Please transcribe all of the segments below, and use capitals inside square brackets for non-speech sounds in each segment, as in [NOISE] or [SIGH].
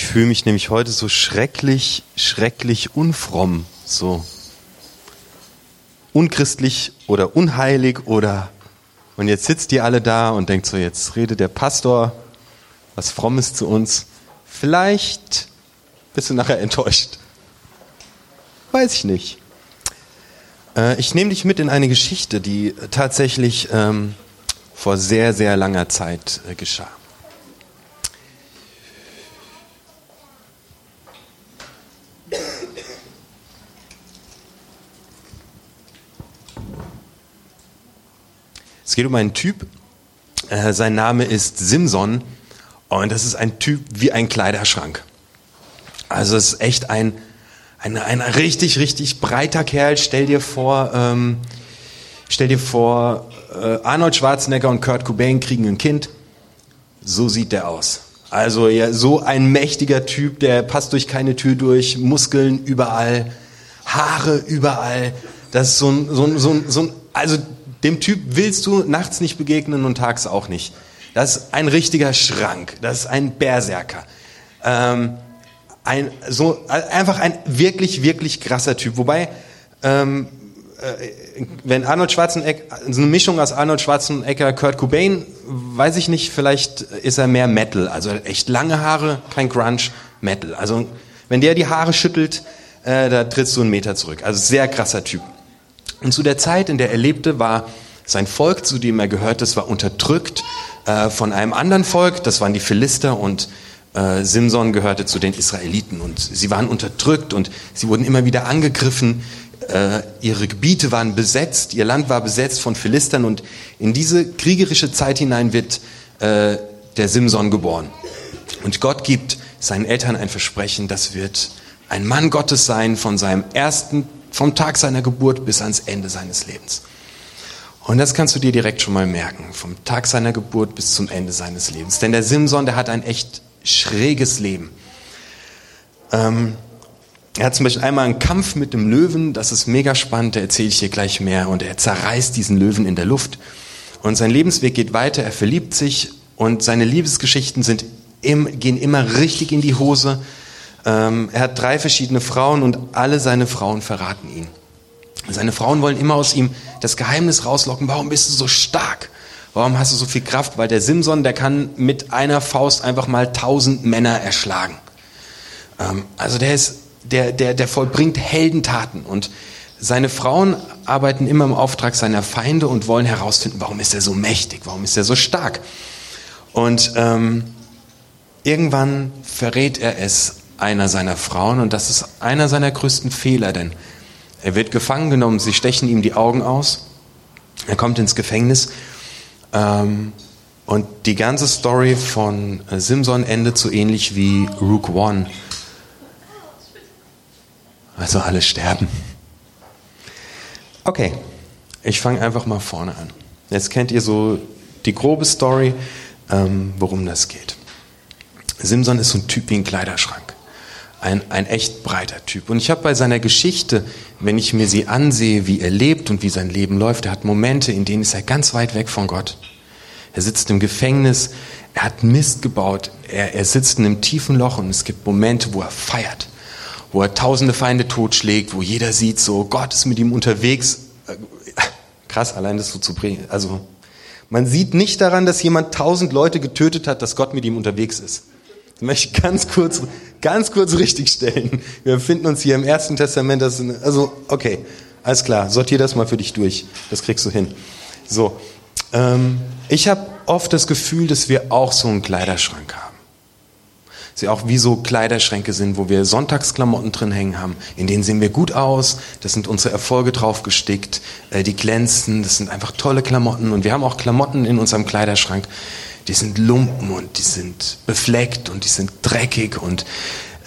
Ich fühle mich nämlich heute so schrecklich, schrecklich unfromm, so unchristlich oder unheilig oder und jetzt sitzt ihr alle da und denkt so, jetzt redet der Pastor was Frommes zu uns. Vielleicht bist du nachher enttäuscht. Weiß ich nicht. Äh, ich nehme dich mit in eine Geschichte, die tatsächlich ähm, vor sehr, sehr langer Zeit äh, geschah. Es geht um einen Typ, äh, sein Name ist Simson und das ist ein Typ wie ein Kleiderschrank. Also es ist echt ein, ein, ein richtig, richtig breiter Kerl. Stell dir vor, ähm, stell dir vor, äh, Arnold Schwarzenegger und Kurt Cobain kriegen ein Kind. So sieht der aus. Also ja, so ein mächtiger Typ, der passt durch keine Tür durch, Muskeln überall, Haare überall. Das ist so ein, so ein, so ein, so ein also dem Typ willst du nachts nicht begegnen und tags auch nicht. Das ist ein richtiger Schrank. Das ist ein Berserker. Ähm, ein, so, einfach ein wirklich, wirklich krasser Typ. Wobei, ähm, äh, wenn Arnold Schwarzenegger, so eine Mischung aus Arnold Schwarzenegger, Kurt Cobain, weiß ich nicht, vielleicht ist er mehr Metal. Also echt lange Haare, kein Grunge, Metal. Also wenn der die Haare schüttelt, äh, da trittst du einen Meter zurück. Also sehr krasser Typ. Und zu der Zeit, in der er lebte, war sein Volk, zu dem er gehörte, das war unterdrückt äh, von einem anderen Volk, das waren die Philister und äh, Simson gehörte zu den Israeliten und sie waren unterdrückt und sie wurden immer wieder angegriffen. Äh, ihre Gebiete waren besetzt, ihr Land war besetzt von Philistern und in diese kriegerische Zeit hinein wird äh, der Simson geboren. Und Gott gibt seinen Eltern ein Versprechen, das wird ein Mann Gottes sein von seinem ersten vom Tag seiner Geburt bis ans Ende seines Lebens. Und das kannst du dir direkt schon mal merken, vom Tag seiner Geburt bis zum Ende seines Lebens. Denn der Simson, der hat ein echt schräges Leben. Ähm, er hat zum Beispiel einmal einen Kampf mit dem Löwen, das ist mega spannend, da erzähle ich dir gleich mehr. Und er zerreißt diesen Löwen in der Luft. Und sein Lebensweg geht weiter, er verliebt sich und seine Liebesgeschichten sind im, gehen immer richtig in die Hose. Ähm, er hat drei verschiedene Frauen und alle seine Frauen verraten ihn. Seine Frauen wollen immer aus ihm das Geheimnis rauslocken. Warum bist du so stark? Warum hast du so viel Kraft? Weil der Simson, der kann mit einer Faust einfach mal tausend Männer erschlagen. Ähm, also der ist, der, der, der vollbringt Heldentaten und seine Frauen arbeiten immer im Auftrag seiner Feinde und wollen herausfinden, warum ist er so mächtig, warum ist er so stark. Und ähm, irgendwann verrät er es einer seiner Frauen und das ist einer seiner größten Fehler, denn er wird gefangen genommen, sie stechen ihm die Augen aus, er kommt ins Gefängnis ähm, und die ganze Story von Simson endet so ähnlich wie Rook One. Also alle sterben. Okay, ich fange einfach mal vorne an. Jetzt kennt ihr so die grobe Story, ähm, worum das geht. Simson ist so ein Typ wie ein Kleiderschrank ein, ein echt breiter Typ. Und ich habe bei seiner Geschichte, wenn ich mir sie ansehe, wie er lebt und wie sein Leben läuft, er hat Momente, in denen ist er ganz weit weg von Gott. Er sitzt im Gefängnis, er hat Mist gebaut, er, er sitzt in einem tiefen Loch und es gibt Momente, wo er feiert, wo er tausende Feinde totschlägt, wo jeder sieht, so Gott ist mit ihm unterwegs. Äh, krass, allein das so zu bringen. Also man sieht nicht daran, dass jemand tausend Leute getötet hat, dass Gott mit ihm unterwegs ist. Das möchte ich ganz kurz, ganz kurz richtigstellen. Wir befinden uns hier im Ersten Testament. Das eine, also, okay, alles klar. Sortier das mal für dich durch. Das kriegst du hin. So, ähm, ich habe oft das Gefühl, dass wir auch so einen Kleiderschrank haben. Sie auch wie so Kleiderschränke sind, wo wir Sonntagsklamotten drin hängen haben. In denen sehen wir gut aus. Das sind unsere Erfolge drauf gestickt. Äh, die glänzen. Das sind einfach tolle Klamotten. Und wir haben auch Klamotten in unserem Kleiderschrank, die sind Lumpen und die sind befleckt und die sind dreckig und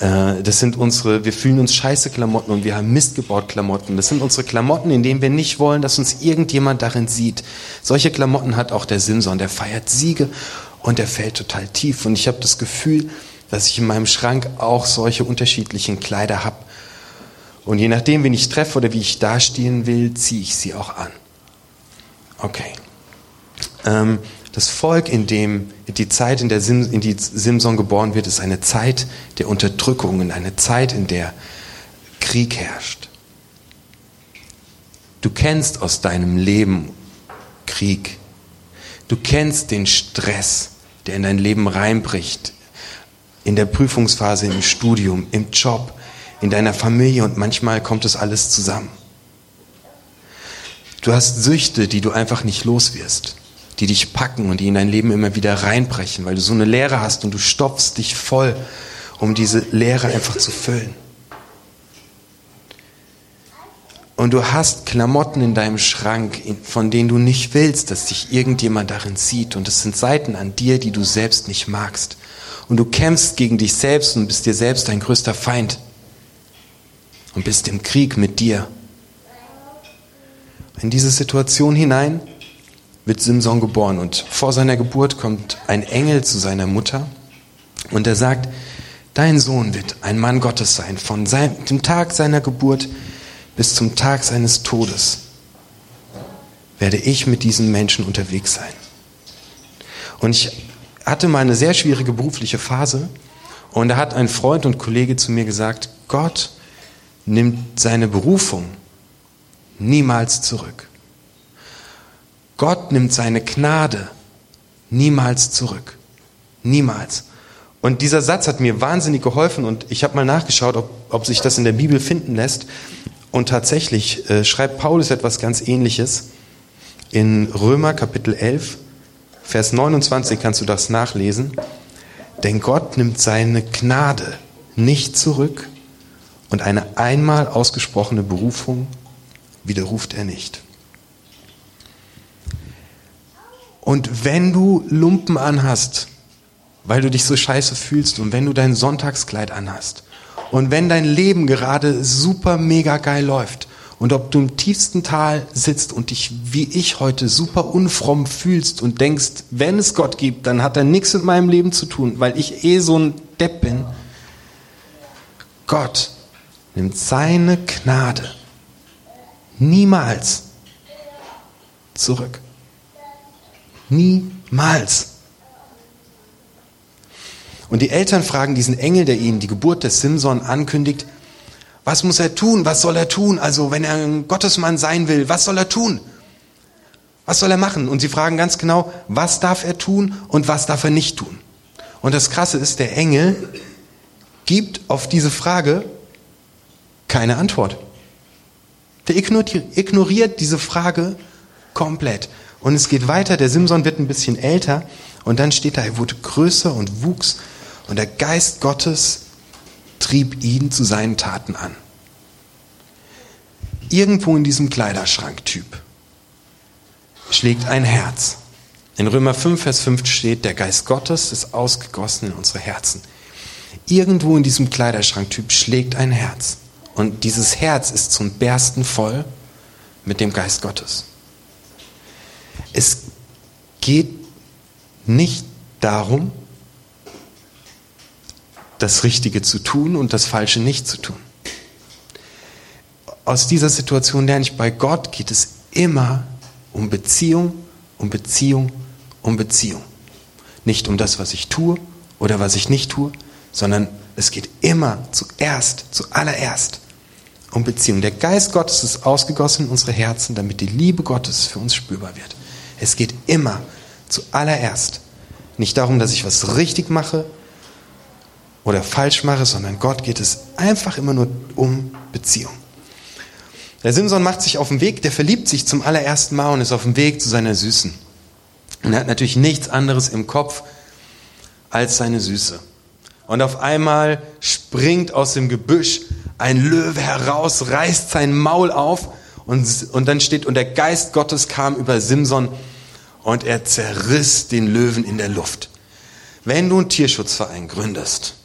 äh, das sind unsere, wir fühlen uns scheiße Klamotten und wir haben Mist Klamotten. Das sind unsere Klamotten, in denen wir nicht wollen, dass uns irgendjemand darin sieht. Solche Klamotten hat auch der Simson, der feiert Siege und der fällt total tief. Und ich habe das Gefühl, dass ich in meinem Schrank auch solche unterschiedlichen Kleider habe. Und je nachdem, wen ich treffe oder wie ich dastehen will, ziehe ich sie auch an. Okay. Ähm, Das Volk, in dem die Zeit, in der Sim, in die Simson geboren wird, ist eine Zeit der Unterdrückung, eine Zeit, in der Krieg herrscht. Du kennst aus deinem Leben Krieg. Du kennst den Stress, der in dein Leben reinbricht, in der Prüfungsphase, im Studium, im Job, in deiner Familie und manchmal kommt es alles zusammen. Du hast Süchte, die du einfach nicht los wirst, die dich packen und die in dein Leben immer wieder reinbrechen, weil du so eine Leere hast und du stopfst dich voll, um diese Leere einfach zu füllen. Und du hast Klamotten in deinem Schrank, von denen du nicht willst, dass dich irgendjemand darin sieht. Und es sind Seiten an dir, die du selbst nicht magst. Und du kämpfst gegen dich selbst und bist dir selbst dein größter Feind. Und bist im Krieg mit dir. In diese Situation hinein wird Simson geboren und vor seiner Geburt kommt ein Engel zu seiner Mutter und er sagt, dein Sohn wird ein Mann Gottes sein, von dem Tag seiner Geburt bis zum Tag seines Todes werde ich mit diesem Menschen unterwegs sein. Und ich hatte mal eine sehr schwierige berufliche Phase und da hat ein Freund und Kollege zu mir gesagt, Gott nimmt seine Berufung niemals zurück. Gott nimmt seine Gnade niemals zurück. Niemals. Und dieser Satz hat mir wahnsinnig geholfen und ich habe mal nachgeschaut, ob, ob sich das in der Bibel finden lässt. Und tatsächlich äh, schreibt Paulus etwas ganz Ähnliches. In Römer Kapitel 11, Vers 29 kannst du das nachlesen. Denn Gott nimmt seine Gnade nicht zurück und eine einmal ausgesprochene Berufung widerruft er nicht. Und wenn du Lumpen anhast, weil du dich so scheiße fühlst und wenn du dein Sonntagskleid anhast und wenn dein Leben gerade super mega geil läuft und ob du im tiefsten Tal sitzt und dich wie ich heute super unfromm fühlst und denkst, wenn es Gott gibt, dann hat er nichts mit meinem Leben zu tun, weil ich eh so ein Depp bin. Gott nimmt seine Gnade niemals zurück. Niemals. Und die Eltern fragen diesen Engel, der ihnen die Geburt des Simson ankündigt, was muss er tun? Was soll er tun? Also, wenn er ein Gottesmann sein will, was soll er tun? Was soll er machen? Und sie fragen ganz genau, was darf er tun und was darf er nicht tun? Und das Krasse ist, der Engel gibt auf diese Frage keine Antwort. Der ignoriert diese Frage komplett. Und es geht weiter, der Simson wird ein bisschen älter und dann steht da, er wurde größer und wuchs und der Geist Gottes trieb ihn zu seinen Taten an. Irgendwo in diesem Kleiderschranktyp schlägt ein Herz. In Römer 5, Vers 5 steht, der Geist Gottes ist ausgegossen in unsere Herzen. Irgendwo in diesem Kleiderschranktyp schlägt ein Herz. Und dieses Herz ist zum Bersten voll mit dem Geist Gottes. Es geht nicht darum, das Richtige zu tun und das Falsche nicht zu tun. Aus dieser Situation lerne ich, bei Gott geht es immer um Beziehung, um Beziehung, um Beziehung. Nicht um das, was ich tue oder was ich nicht tue, sondern es geht immer zuerst, zuallererst um Beziehung. Der Geist Gottes ist ausgegossen in unsere Herzen, damit die Liebe Gottes für uns spürbar wird. Es geht immer zuallererst nicht darum, dass ich was richtig mache oder falsch mache, sondern Gott geht es einfach immer nur um Beziehung. Der Simson macht sich auf den Weg, der verliebt sich zum allerersten Mal und ist auf dem Weg zu seiner Süßen. Und er hat natürlich nichts anderes im Kopf als seine Süße. Und auf einmal springt aus dem Gebüsch ein Löwe heraus, reißt sein Maul auf und, und dann steht, und der Geist Gottes kam über Simson und er zerriss den Löwen in der Luft. Wenn du einen Tierschutzverein gründest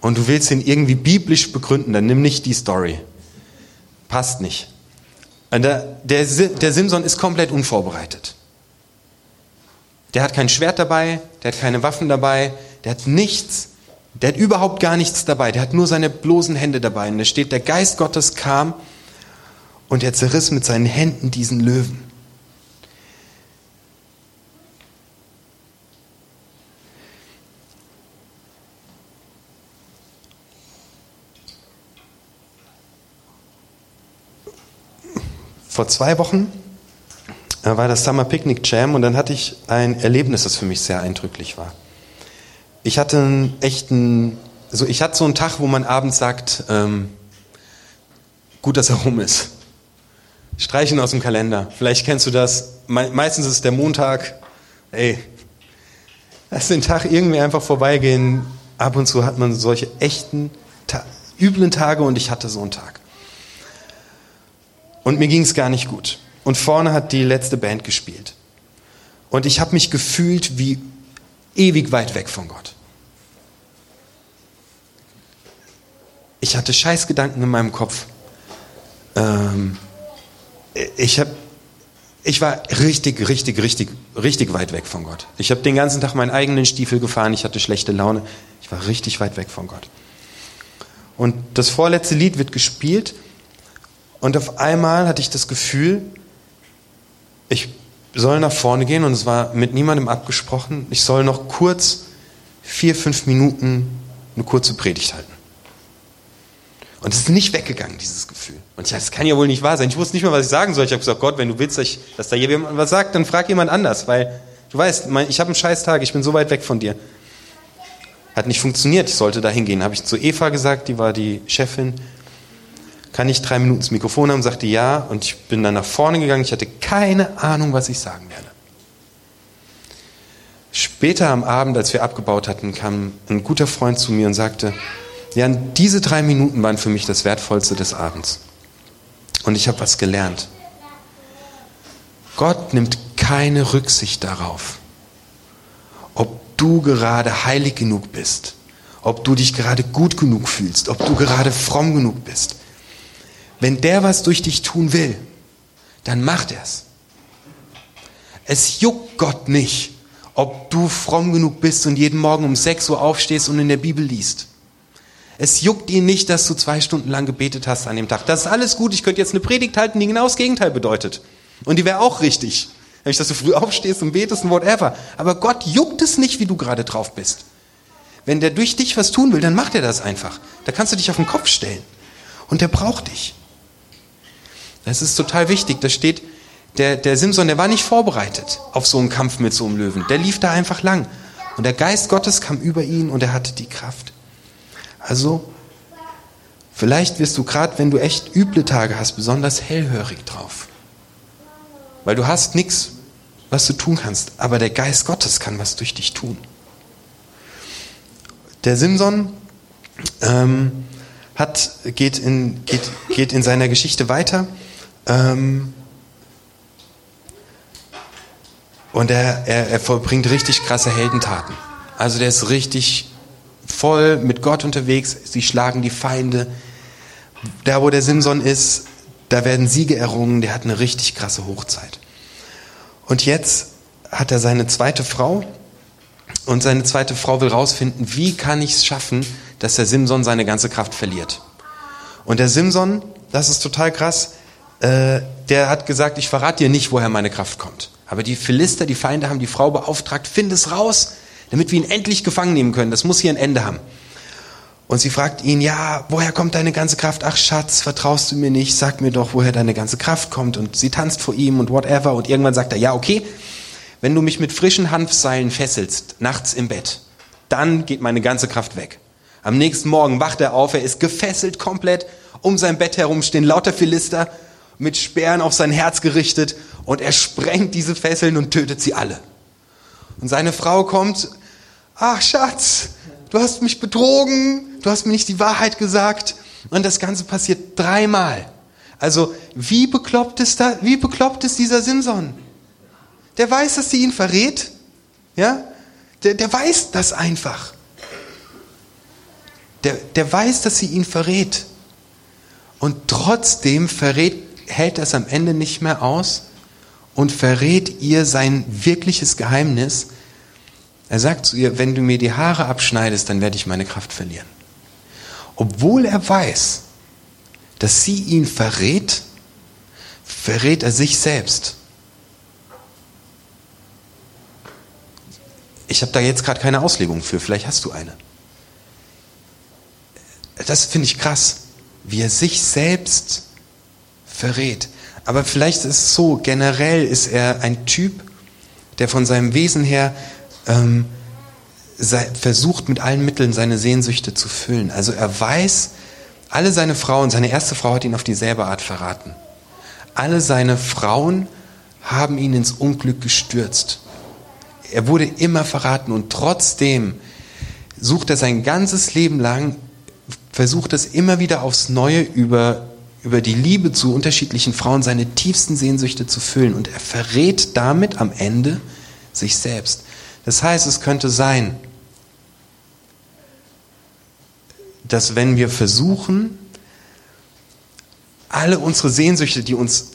und du willst ihn irgendwie biblisch begründen, dann nimm nicht die Story. Passt nicht. Der, der, der Simson ist komplett unvorbereitet. Der hat kein Schwert dabei, der hat keine Waffen dabei, der hat nichts der hat überhaupt gar nichts dabei. Der hat nur seine bloßen Hände dabei. Und da steht, der Geist Gottes kam und er zerriss mit seinen Händen diesen Löwen. Vor zwei Wochen äh, war das Summer Picnic Jam und dann hatte ich ein Erlebnis, das für mich sehr eindrücklich war. Ich hatte einen echten, also ich hatte so einen Tag, wo man abends sagt, ähm, gut, dass er rum ist. Streichen aus dem Kalender. Vielleicht kennst du das. Me meistens ist es der Montag. Ey, lass den Tag irgendwie einfach vorbeigehen. Ab und zu hat man solche echten, üblen Tage und ich hatte so einen Tag. Und mir ging es gar nicht gut. Und vorne hat die letzte Band gespielt. Und ich habe mich gefühlt wie ewig weit weg von Gott. Ich hatte Scheißgedanken in meinem Kopf. Ähm, ich habe ich war richtig, richtig, richtig, richtig weit weg von Gott. Ich habe den ganzen Tag meinen eigenen Stiefel gefahren, ich hatte schlechte Laune, ich war richtig weit weg von Gott. Und das vorletzte Lied wird gespielt und auf einmal hatte ich das Gefühl, ich soll nach vorne gehen und es war mit niemandem abgesprochen, ich soll noch kurz vier, fünf Minuten eine kurze Predigt halten. Und es ist nicht weggegangen, dieses Gefühl. Und ich dachte, das kann ja wohl nicht wahr sein. Ich wusste nicht mehr, was ich sagen soll. Ich habe gesagt, Gott, wenn du willst, dass da jemand was sagt, dann frag jemand anders, weil du weißt, ich habe einen scheiß Tag, ich bin so weit weg von dir. Hat nicht funktioniert, ich sollte da hingehen. Habe ich zu Eva gesagt, die war die Chefin. Kann ich drei Minuten das Mikrofon haben? Sagte ja. Und ich bin dann nach vorne gegangen. Ich hatte keine Ahnung, was ich sagen werde. Später am Abend, als wir abgebaut hatten, kam ein guter Freund zu mir und sagte, ja, diese drei Minuten waren für mich das Wertvollste des Abends. Und ich habe was gelernt. Gott nimmt keine Rücksicht darauf, ob du gerade heilig genug bist, ob du dich gerade gut genug fühlst, ob du gerade fromm genug bist. Wenn der was durch dich tun will, dann macht er es. Es juckt Gott nicht, ob du fromm genug bist und jeden Morgen um 6 Uhr aufstehst und in der Bibel liest. Es juckt ihn nicht, dass du zwei Stunden lang gebetet hast an dem Tag. Das ist alles gut. Ich könnte jetzt eine Predigt halten, die genau das Gegenteil bedeutet. Und die wäre auch richtig. Nämlich, dass du früh [LAUGHS] aufstehst und betest und whatever. Aber Gott juckt es nicht, wie du gerade drauf bist. Wenn der durch dich was tun will, dann macht er das einfach. Da kannst du dich auf den Kopf stellen. Und der braucht dich. Das ist total wichtig. Da steht, der, der Simson, der war nicht vorbereitet auf so einen Kampf mit so einem Löwen. Der lief da einfach lang. Und der Geist Gottes kam über ihn und er hatte die Kraft. Also, vielleicht wirst du gerade, wenn du echt üble Tage hast, besonders hellhörig drauf. Weil du hast nichts, was du tun kannst, aber der Geist Gottes kann was durch dich tun. Der Simson ähm, hat, geht, in, geht, geht in seiner Geschichte weiter. Ähm, und er, er, er vollbringt richtig krasse Heldentaten. Also der ist richtig voll mit Gott unterwegs, sie schlagen die Feinde. Da, wo der Simson ist, da werden Siege errungen, der hat eine richtig krasse Hochzeit. Und jetzt hat er seine zweite Frau und seine zweite Frau will rausfinden, wie kann ich es schaffen, dass der Simson seine ganze Kraft verliert. Und der Simson, das ist total krass, äh, der hat gesagt, ich verrate dir nicht, woher meine Kraft kommt. Aber die Philister, die Feinde, haben die Frau beauftragt, find es raus, damit wir ihn endlich gefangen nehmen können. Das muss hier ein Ende haben. Und sie fragt ihn, ja, woher kommt deine ganze Kraft? Ach Schatz, vertraust du mir nicht? Sag mir doch, woher deine ganze Kraft kommt. Und sie tanzt vor ihm und whatever. Und irgendwann sagt er, ja, okay, wenn du mich mit frischen Hanfseilen fesselst, nachts im Bett, dann geht meine ganze Kraft weg. Am nächsten Morgen wacht er auf, er ist gefesselt komplett. Um sein Bett herum stehen lauter Philister mit Speeren auf sein Herz gerichtet und er sprengt diese Fesseln und tötet sie alle. Und seine Frau kommt ach Schatz, du hast mich betrogen, du hast mir nicht die Wahrheit gesagt. Und das Ganze passiert dreimal. Also wie bekloppt ist, da, wie bekloppt ist dieser Simson? Der weiß, dass sie ihn verrät. Ja? Der, der weiß das einfach. Der, der weiß, dass sie ihn verrät. Und trotzdem verrät, hält es am Ende nicht mehr aus und verrät ihr sein wirkliches Geheimnis, er sagt zu ihr, wenn du mir die Haare abschneidest, dann werde ich meine Kraft verlieren. Obwohl er weiß, dass sie ihn verrät, verrät er sich selbst. Ich habe da jetzt gerade keine Auslegung für, vielleicht hast du eine. Das finde ich krass, wie er sich selbst verrät. Aber vielleicht ist es so, generell ist er ein Typ, der von seinem Wesen her ähm, versucht mit allen Mitteln seine Sehnsüchte zu füllen. Also er weiß, alle seine Frauen, seine erste Frau hat ihn auf dieselbe Art verraten. Alle seine Frauen haben ihn ins Unglück gestürzt. Er wurde immer verraten und trotzdem sucht er sein ganzes Leben lang, versucht es immer wieder aufs Neue über, über die Liebe zu unterschiedlichen Frauen seine tiefsten Sehnsüchte zu füllen und er verrät damit am Ende sich selbst. Das heißt, es könnte sein, dass wenn wir versuchen, alle unsere Sehnsüchte, die uns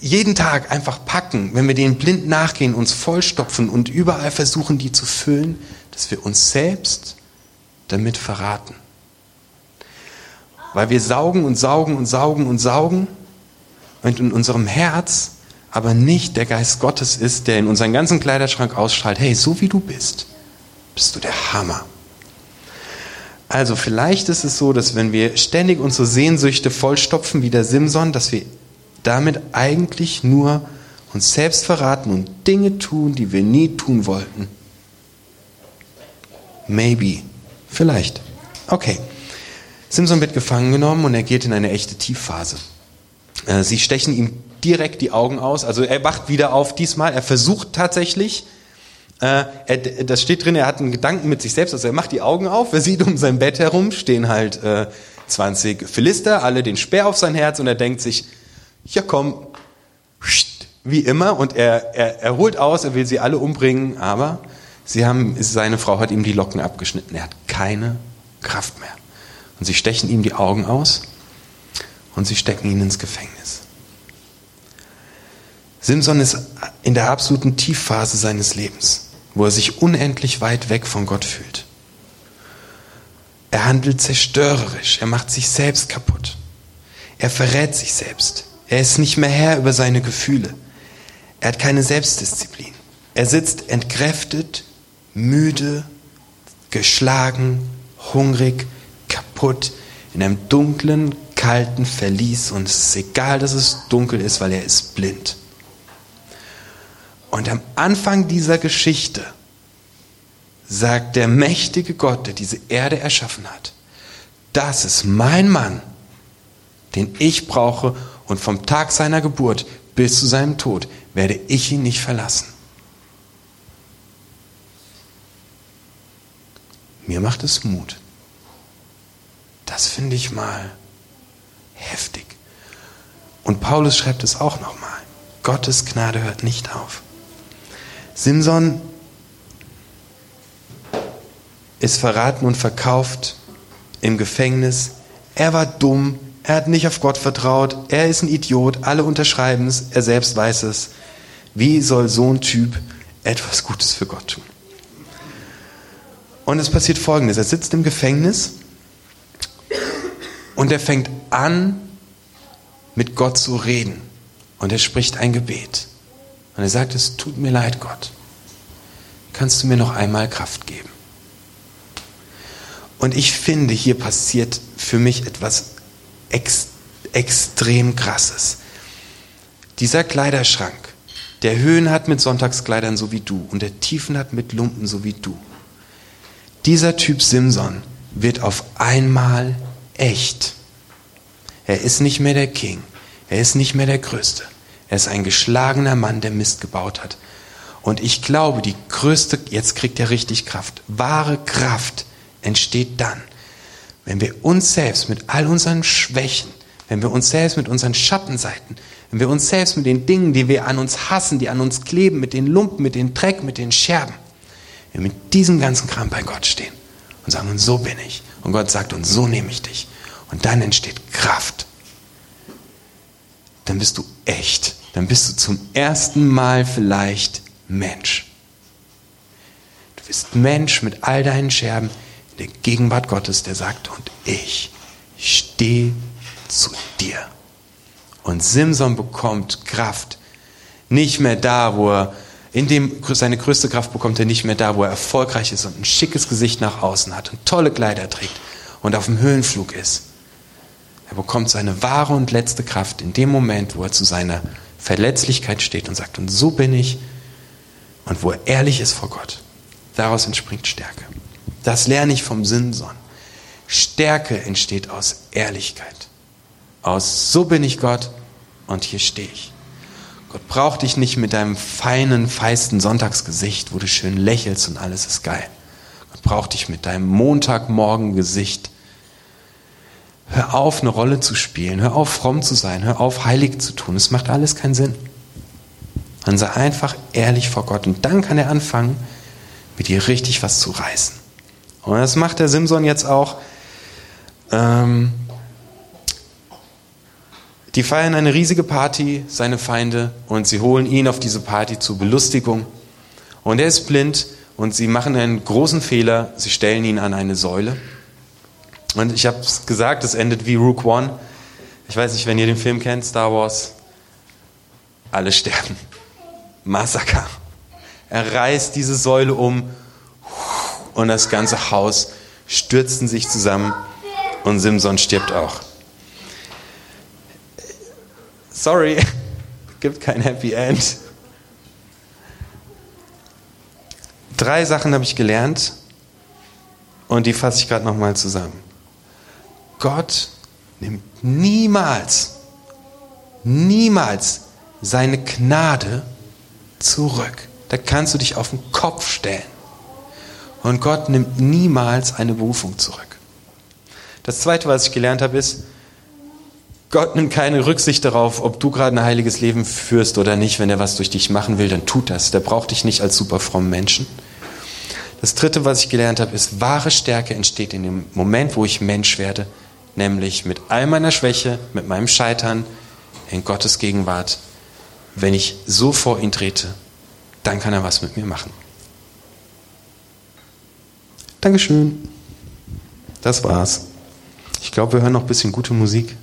jeden Tag einfach packen, wenn wir denen blind nachgehen, uns vollstopfen und überall versuchen, die zu füllen, dass wir uns selbst damit verraten. Weil wir saugen und saugen und saugen und saugen und in unserem Herz aber nicht der Geist Gottes ist, der in unseren ganzen Kleiderschrank ausstrahlt, hey, so wie du bist, bist du der Hammer. Also vielleicht ist es so, dass wenn wir ständig unsere Sehnsüchte vollstopfen wie der Simson, dass wir damit eigentlich nur uns selbst verraten und Dinge tun, die wir nie tun wollten. Maybe. Vielleicht. Okay. Simson wird gefangen genommen und er geht in eine echte Tiefphase. Äh, sie stechen ihm direkt die Augen aus. Also er wacht wieder auf diesmal. Er versucht tatsächlich, äh, er, das steht drin, er hat einen Gedanken mit sich selbst. Also er macht die Augen auf, er sieht um sein Bett herum, stehen halt äh, 20 Philister, alle den Speer auf sein Herz und er denkt sich, ja komm, wie immer. Und er, er, er holt aus, er will sie alle umbringen, aber sie haben, seine Frau hat ihm die Locken abgeschnitten. Er hat keine Kraft mehr. Und sie stechen ihm die Augen aus und sie stecken ihn ins Gefängnis. Simson ist in der absoluten Tiefphase seines Lebens, wo er sich unendlich weit weg von Gott fühlt. Er handelt zerstörerisch, er macht sich selbst kaputt. Er verrät sich selbst. Er ist nicht mehr Herr über seine Gefühle. Er hat keine Selbstdisziplin. Er sitzt entkräftet, müde, geschlagen, hungrig, kaputt in einem dunklen, kalten Verlies und es ist egal, dass es dunkel ist, weil er ist blind. Und am Anfang dieser Geschichte sagt der mächtige Gott, der diese Erde erschaffen hat, das ist mein Mann, den ich brauche und vom Tag seiner Geburt bis zu seinem Tod werde ich ihn nicht verlassen. Mir macht es Mut. Das finde ich mal heftig. Und Paulus schreibt es auch nochmal. Gottes Gnade hört nicht auf. Simson ist verraten und verkauft im Gefängnis. Er war dumm, er hat nicht auf Gott vertraut, er ist ein Idiot, alle unterschreiben es, er selbst weiß es. Wie soll so ein Typ etwas Gutes für Gott tun? Und es passiert folgendes: Er sitzt im Gefängnis und er fängt an, mit Gott zu reden. Und er spricht ein Gebet. Und er sagt, es tut mir leid, Gott. Kannst du mir noch einmal Kraft geben? Und ich finde, hier passiert für mich etwas ex extrem krasses. Dieser Kleiderschrank, der Höhen hat mit Sonntagskleidern so wie du und der Tiefen hat mit Lumpen so wie du. Dieser Typ Simson wird auf einmal echt. Er ist nicht mehr der King. Er ist nicht mehr der Größte. Er ist ein geschlagener Mann, der Mist gebaut hat. Und ich glaube, die größte, jetzt kriegt er richtig Kraft, wahre Kraft entsteht dann, wenn wir uns selbst mit all unseren Schwächen, wenn wir uns selbst mit unseren Schattenseiten, wenn wir uns selbst mit den Dingen, die wir an uns hassen, die an uns kleben, mit den Lumpen, mit den Dreck, mit den Scherben, wenn wir mit diesem ganzen Kram bei Gott stehen und sagen, und so bin ich. Und Gott sagt, und so nehme ich dich. Und dann entsteht Kraft. Dann bist du echt. Dann bist du zum ersten Mal vielleicht Mensch. Du bist Mensch mit all deinen Scherben in der Gegenwart Gottes, der sagt, und ich stehe zu dir. Und Simson bekommt Kraft. Nicht mehr da, wo er in dem seine größte Kraft bekommt er nicht mehr da, wo er erfolgreich ist und ein schickes Gesicht nach außen hat und tolle Kleider trägt und auf dem Höhenflug ist. Er bekommt seine wahre und letzte Kraft in dem Moment, wo er zu seiner Verletzlichkeit steht und sagt, und so bin ich, und wo er ehrlich ist vor Gott. Daraus entspringt Stärke. Das lerne ich vom Sinnson. Stärke entsteht aus Ehrlichkeit. Aus so bin ich Gott und hier stehe ich. Gott braucht dich nicht mit deinem feinen, feisten Sonntagsgesicht, wo du schön lächelst und alles ist geil. Gott braucht dich mit deinem Montagmorgen-Gesicht. Hör auf, eine Rolle zu spielen. Hör auf, fromm zu sein. Hör auf, heilig zu tun. Es macht alles keinen Sinn. Dann sei einfach ehrlich vor Gott und dann kann er anfangen, mit dir richtig was zu reißen. Und das macht der Simson jetzt auch. Ähm, die feiern eine riesige Party, seine Feinde, und sie holen ihn auf diese Party zur Belustigung. Und er ist blind und sie machen einen großen Fehler. Sie stellen ihn an eine Säule. Und ich habe es gesagt, es endet wie Rook One. Ich weiß nicht, wenn ihr den Film kennt, Star Wars. Alle sterben. Massaker. Er reißt diese Säule um und das ganze Haus stürzten sich zusammen und Simson stirbt auch. Sorry, [LAUGHS] gibt kein Happy End. Drei Sachen habe ich gelernt und die fasse ich gerade nochmal zusammen. Gott nimmt niemals, niemals seine Gnade zurück. Da kannst du dich auf den Kopf stellen. Und Gott nimmt niemals eine Berufung zurück. Das Zweite, was ich gelernt habe, ist, Gott nimmt keine Rücksicht darauf, ob du gerade ein heiliges Leben führst oder nicht. Wenn er was durch dich machen will, dann tut das. Der braucht dich nicht als super frommen Menschen. Das Dritte, was ich gelernt habe, ist, wahre Stärke entsteht in dem Moment, wo ich Mensch werde, nämlich mit all meiner Schwäche, mit meinem Scheitern, in Gottes Gegenwart. Wenn ich so vor ihn trete, dann kann er was mit mir machen. Dankeschön. Das war's. Ich glaube, wir hören noch ein bisschen gute Musik.